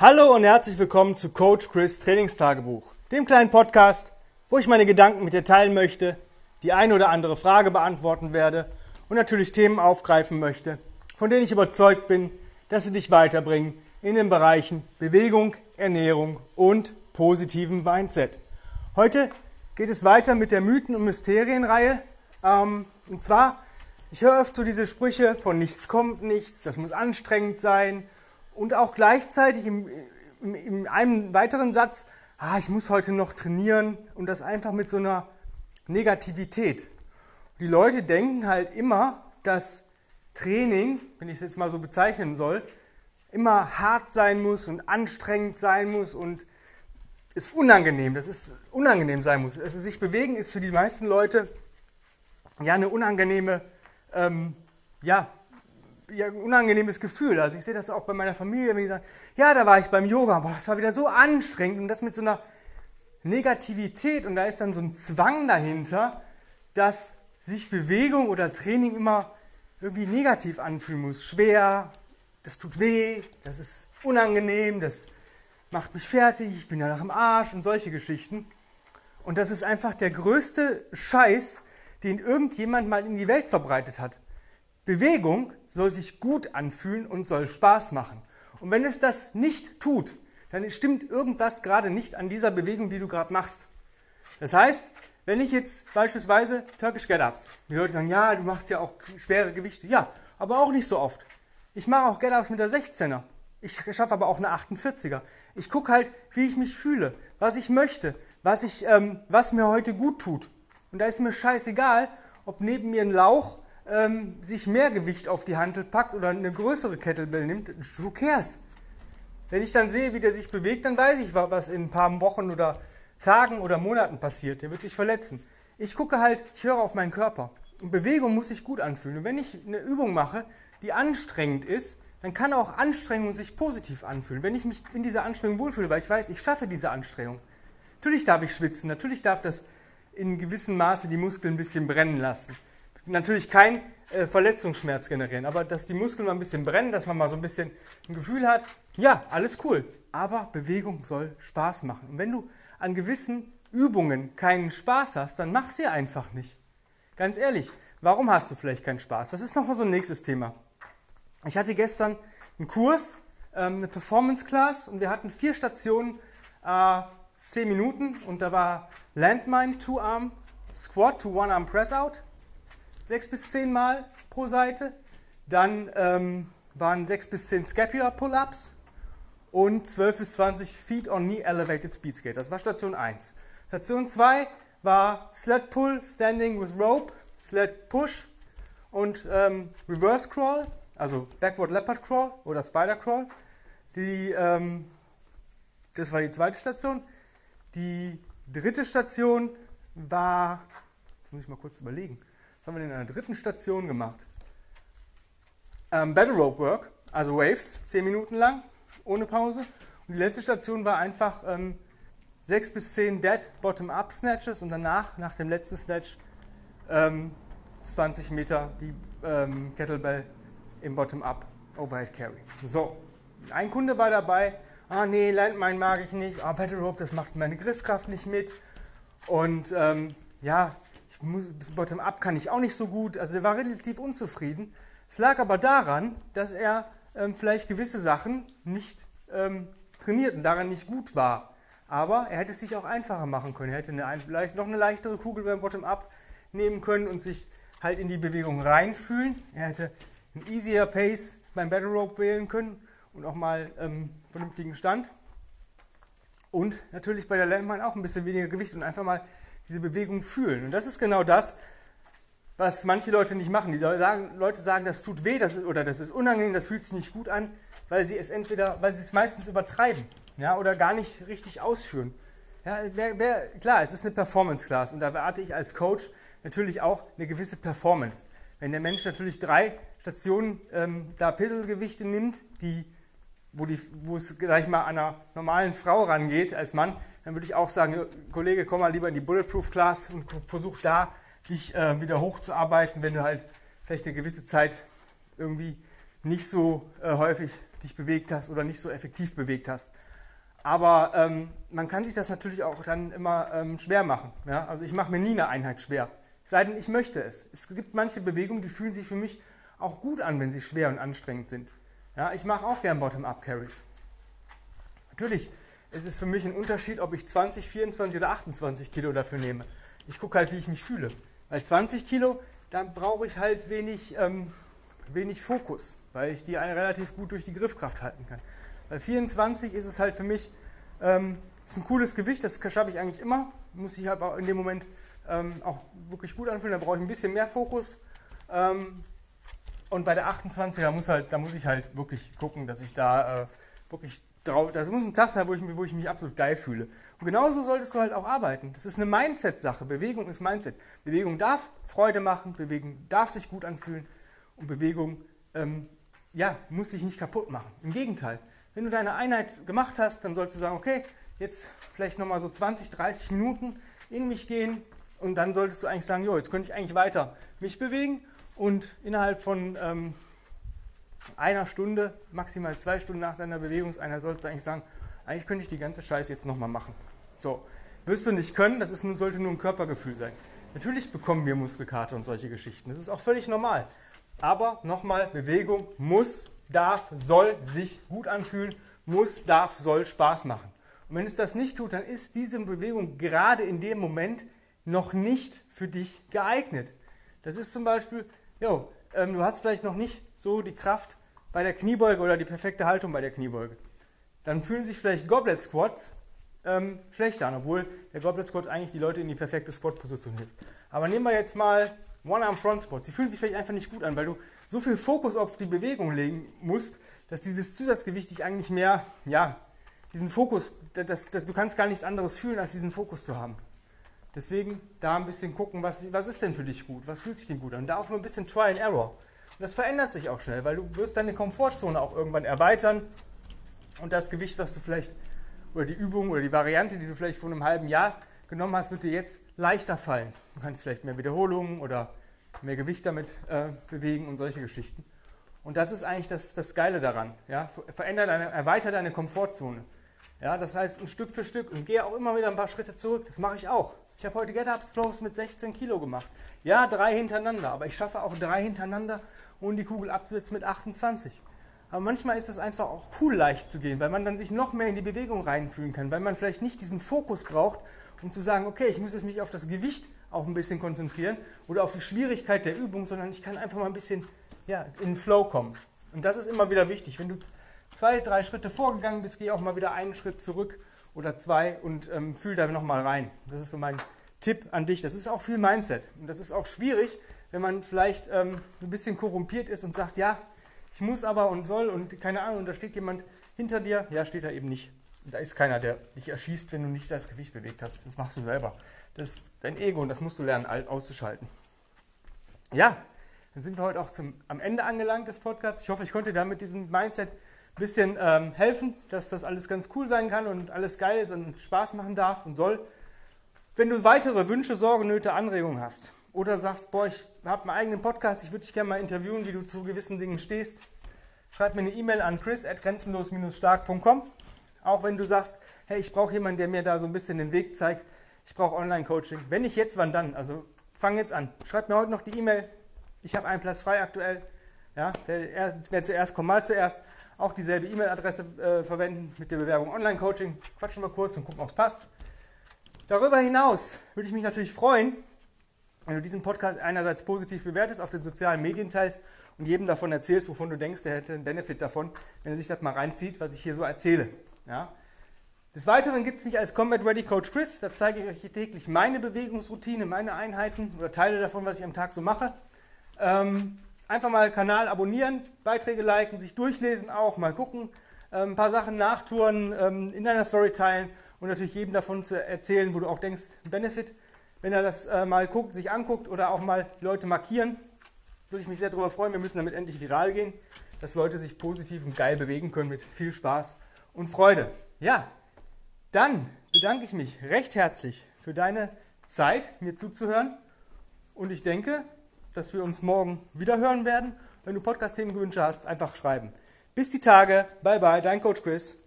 Hallo und herzlich willkommen zu Coach Chris Trainingstagebuch, dem kleinen Podcast, wo ich meine Gedanken mit dir teilen möchte, die eine oder andere Frage beantworten werde und natürlich Themen aufgreifen möchte, von denen ich überzeugt bin, dass sie dich weiterbringen in den Bereichen Bewegung, Ernährung und positiven Mindset. Heute geht es weiter mit der Mythen- und Mysterienreihe. Ähm, und zwar, ich höre oft so diese Sprüche von nichts kommt nichts, das muss anstrengend sein und auch gleichzeitig im, im, in einem weiteren Satz, ah, ich muss heute noch trainieren und das einfach mit so einer Negativität. Die Leute denken halt immer, dass Training, wenn ich es jetzt mal so bezeichnen soll, immer hart sein muss und anstrengend sein muss und es unangenehm, dass es unangenehm sein muss. Also sich bewegen ist für die meisten Leute ja eine unangenehme ähm, ja, ja, ein unangenehmes Gefühl. Also ich sehe das auch bei meiner Familie, wenn die sagen, ja, da war ich beim Yoga, boah, das war wieder so anstrengend und das mit so einer Negativität und da ist dann so ein Zwang dahinter, dass sich Bewegung oder Training immer irgendwie negativ anfühlen muss. Schwer, das tut weh, das ist unangenehm, das macht mich fertig, ich bin ja nach dem Arsch und solche Geschichten. Und das ist einfach der größte Scheiß, den irgendjemand mal in die Welt verbreitet hat. Bewegung soll sich gut anfühlen und soll Spaß machen. Und wenn es das nicht tut, dann stimmt irgendwas gerade nicht an dieser Bewegung, die du gerade machst. Das heißt, wenn ich jetzt beispielsweise Turkish Get-Ups, die Leute sagen, ja, du machst ja auch schwere Gewichte, ja, aber auch nicht so oft. Ich mache auch Get-Ups mit der 16er. Ich schaffe aber auch eine 48er. Ich gucke halt, wie ich mich fühle, was ich möchte, was, ich, ähm, was mir heute gut tut. Und da ist mir scheißegal, ob neben mir ein Lauch ähm, sich mehr Gewicht auf die Hantel packt oder eine größere Kettlebell nimmt, who cares? Wenn ich dann sehe, wie der sich bewegt, dann weiß ich, was in ein paar Wochen oder Tagen oder Monaten passiert. Der wird sich verletzen. Ich gucke halt, ich höre auf meinen Körper. Und Bewegung muss sich gut anfühlen. Und wenn ich eine Übung mache, die anstrengend ist, dann kann auch Anstrengung sich positiv anfühlen. Wenn ich mich in dieser Anstrengung wohlfühle, weil ich weiß, ich schaffe diese Anstrengung. Natürlich darf ich schwitzen, natürlich darf das in gewissem Maße die Muskeln ein bisschen brennen lassen natürlich kein äh, Verletzungsschmerz generieren, aber dass die Muskeln mal ein bisschen brennen, dass man mal so ein bisschen ein Gefühl hat, ja, alles cool. Aber Bewegung soll Spaß machen. Und wenn du an gewissen Übungen keinen Spaß hast, dann mach sie einfach nicht. Ganz ehrlich, warum hast du vielleicht keinen Spaß? Das ist nochmal so ein nächstes Thema. Ich hatte gestern einen Kurs, ähm, eine Performance Class und wir hatten vier Stationen, äh, zehn Minuten und da war Landmine, Two-Arm, Squat to One-Arm Press-Out, sechs bis zehn Mal pro Seite. Dann ähm, waren sechs bis zehn Scapular Pull-Ups und 12 bis 20 Feet on Knee Elevated Speed Skate. Das war Station 1. Station 2 war Sled Pull, Standing with Rope, Sled Push und ähm, Reverse Crawl, also Backward Leopard Crawl oder Spider Crawl. Die, ähm, das war die zweite Station. Die dritte Station war, jetzt muss ich mal kurz überlegen, was haben wir denn in der dritten Station gemacht? Ähm, Battle Rope Work, also Waves, 10 Minuten lang, ohne Pause. Und die letzte Station war einfach ähm, 6 bis 10 Dead Bottom-Up Snatches und danach, nach dem letzten Snatch, ähm, 20 Meter die ähm, Kettlebell im Bottom-Up Overhead Carry. So, ein Kunde war dabei, ah nee, Landmine mag ich nicht, ah, Battle Rope, das macht meine Griffkraft nicht mit. Und ähm, ja, ich muss, Bottom-up kann ich auch nicht so gut. Also er war relativ unzufrieden. Es lag aber daran, dass er ähm, vielleicht gewisse Sachen nicht ähm, trainiert und daran nicht gut war. Aber er hätte es sich auch einfacher machen können. Er hätte eine, vielleicht noch eine leichtere Kugel beim Bottom-up nehmen können und sich halt in die Bewegung reinfühlen. Er hätte einen easier Pace beim Battle Rope wählen können und auch mal ähm, vernünftigen Stand. Und natürlich bei der Landmine auch ein bisschen weniger Gewicht und einfach mal diese Bewegung fühlen. Und das ist genau das, was manche Leute nicht machen. Die sagen, Leute sagen, das tut weh das ist, oder das ist unangenehm, das fühlt sich nicht gut an, weil sie es entweder, weil sie es meistens übertreiben ja, oder gar nicht richtig ausführen. Ja, wer, wer, klar, es ist eine Performance-Class und da erwarte ich als Coach natürlich auch eine gewisse Performance. Wenn der Mensch natürlich drei Stationen ähm, da Pinselgewichte nimmt, die, wo, die, wo es gleich mal einer normalen Frau rangeht als Mann, dann würde ich auch sagen, Kollege, komm mal lieber in die Bulletproof Class und versuch da dich äh, wieder hochzuarbeiten, wenn du halt vielleicht eine gewisse Zeit irgendwie nicht so äh, häufig dich bewegt hast oder nicht so effektiv bewegt hast. Aber ähm, man kann sich das natürlich auch dann immer ähm, schwer machen. Ja? Also ich mache mir nie eine Einheit schwer. Sei denn, ich möchte es. Es gibt manche Bewegungen, die fühlen sich für mich auch gut an, wenn sie schwer und anstrengend sind. Ja, ich mache auch gern Bottom-Up-Carries. Natürlich, es ist für mich ein Unterschied, ob ich 20, 24 oder 28 Kilo dafür nehme. Ich gucke halt, wie ich mich fühle. Bei 20 Kilo, dann brauche ich halt wenig, ähm, wenig Fokus, weil ich die relativ gut durch die Griffkraft halten kann. Bei 24 ist es halt für mich ähm, ist ein cooles Gewicht, das schaffe ich eigentlich immer. Muss ich halt in dem Moment ähm, auch wirklich gut anfühlen, da brauche ich ein bisschen mehr Fokus. Ähm, und bei der 28, da muss, halt, da muss ich halt wirklich gucken, dass ich da äh, wirklich das muss ein Tag sein, wo ich, wo ich mich absolut geil fühle. Und genauso solltest du halt auch arbeiten. Das ist eine Mindset-Sache. Bewegung ist Mindset. Bewegung darf Freude machen, Bewegung darf sich gut anfühlen und Bewegung ähm, ja, muss dich nicht kaputt machen. Im Gegenteil. Wenn du deine Einheit gemacht hast, dann sollst du sagen, okay, jetzt vielleicht nochmal so 20, 30 Minuten in mich gehen und dann solltest du eigentlich sagen, jo, jetzt könnte ich eigentlich weiter mich bewegen und innerhalb von ähm, einer Stunde, maximal zwei Stunden nach deiner Bewegungseinheit solltest du eigentlich sagen, eigentlich könnte ich die ganze Scheiße jetzt nochmal machen. So, wirst du nicht können, das ist, sollte nur ein Körpergefühl sein. Natürlich bekommen wir Muskelkater und solche Geschichten. Das ist auch völlig normal. Aber nochmal, Bewegung muss, darf, soll sich gut anfühlen, muss, darf, soll Spaß machen. Und wenn es das nicht tut, dann ist diese Bewegung gerade in dem Moment noch nicht für dich geeignet. Das ist zum Beispiel, jo, ähm, du hast vielleicht noch nicht so die Kraft bei der Kniebeuge oder die perfekte Haltung bei der Kniebeuge. Dann fühlen sich vielleicht Goblet Squats ähm, schlechter an, obwohl der Goblet Squat eigentlich die Leute in die perfekte Squat-Position hilft. Aber nehmen wir jetzt mal One-Arm Front Squats. Sie fühlen sich vielleicht einfach nicht gut an, weil du so viel Fokus auf die Bewegung legen musst, dass dieses Zusatzgewicht dich eigentlich mehr, ja, diesen Fokus, das, das, du kannst gar nichts anderes fühlen, als diesen Fokus zu haben. Deswegen da ein bisschen gucken, was, was ist denn für dich gut, was fühlt sich denn gut an. Und da auch nur ein bisschen Try and Error. Und das verändert sich auch schnell, weil du wirst deine Komfortzone auch irgendwann erweitern und das Gewicht, was du vielleicht, oder die Übung oder die Variante, die du vielleicht vor einem halben Jahr genommen hast, wird dir jetzt leichter fallen. Du kannst vielleicht mehr Wiederholungen oder mehr Gewicht damit äh, bewegen und solche Geschichten. Und das ist eigentlich das, das Geile daran. Ja? Deine, erweiter deine Komfortzone. Ja, das heißt, ein Stück für Stück und gehe auch immer wieder ein paar Schritte zurück. Das mache ich auch. Ich habe heute Get-Ups Flows mit 16 Kilo gemacht. Ja, drei hintereinander, aber ich schaffe auch drei hintereinander, ohne die Kugel abzusetzen mit 28. Aber manchmal ist es einfach auch cool, leicht zu gehen, weil man dann sich noch mehr in die Bewegung reinfühlen kann, weil man vielleicht nicht diesen Fokus braucht, um zu sagen, okay, ich muss jetzt mich auf das Gewicht auch ein bisschen konzentrieren oder auf die Schwierigkeit der Übung, sondern ich kann einfach mal ein bisschen ja, in den Flow kommen. Und das ist immer wieder wichtig. Wenn du zwei, drei Schritte vorgegangen bist, geh auch mal wieder einen Schritt zurück oder zwei und ähm, fühl da nochmal rein. Das ist so mein Tipp an dich. Das ist auch viel Mindset. Und das ist auch schwierig, wenn man vielleicht ähm, ein bisschen korrumpiert ist und sagt, ja, ich muss aber und soll und keine Ahnung, da steht jemand hinter dir. Ja, steht da eben nicht. Da ist keiner, der dich erschießt, wenn du nicht das Gewicht bewegt hast. Das machst du selber. Das ist dein Ego und das musst du lernen auszuschalten. Ja, dann sind wir heute auch zum, am Ende angelangt des Podcasts. Ich hoffe, ich konnte da mit diesem Mindset bisschen ähm, helfen, dass das alles ganz cool sein kann und alles geil ist und Spaß machen darf und soll. Wenn du weitere Wünsche, Sorgen, Nöte, Anregungen hast oder sagst, boah, ich habe einen eigenen Podcast, ich würde dich gerne mal interviewen, wie du zu gewissen Dingen stehst, schreib mir eine E-Mail an chris.grenzenlos-stark.com. Auch wenn du sagst, hey, ich brauche jemanden, der mir da so ein bisschen den Weg zeigt, ich brauche Online-Coaching. Wenn nicht jetzt, wann dann? Also fang jetzt an. Schreib mir heute noch die E-Mail. Ich habe einen Platz frei aktuell. Ja, wer, wer zuerst kommt, mal zuerst auch dieselbe E-Mail-Adresse äh, verwenden mit der Bewerbung Online-Coaching. Quatschen wir kurz und gucken, ob es passt. Darüber hinaus würde ich mich natürlich freuen, wenn du diesen Podcast einerseits positiv bewertest, auf den sozialen Medien teilst und jedem davon erzählst, wovon du denkst, der hätte einen Benefit davon, wenn er sich das mal reinzieht, was ich hier so erzähle. Ja? Des Weiteren gibt es mich als Combat Ready Coach Chris. Da zeige ich euch hier täglich meine Bewegungsroutine, meine Einheiten oder Teile davon, was ich am Tag so mache. Ähm, einfach mal Kanal abonnieren, Beiträge liken, sich durchlesen auch, mal gucken, ähm, ein paar Sachen nachtouren, ähm, in deiner Story teilen und natürlich jedem davon zu erzählen, wo du auch denkst, Benefit. Wenn er das äh, mal guckt, sich anguckt oder auch mal Leute markieren, würde ich mich sehr darüber freuen. Wir müssen damit endlich viral gehen, dass Leute sich positiv und geil bewegen können mit viel Spaß und Freude. Ja, dann bedanke ich mich recht herzlich für deine Zeit, mir zuzuhören. Und ich denke, dass wir uns morgen wieder hören werden. Wenn du Podcast-Themenwünsche hast, einfach schreiben. Bis die Tage. Bye bye, dein Coach Chris.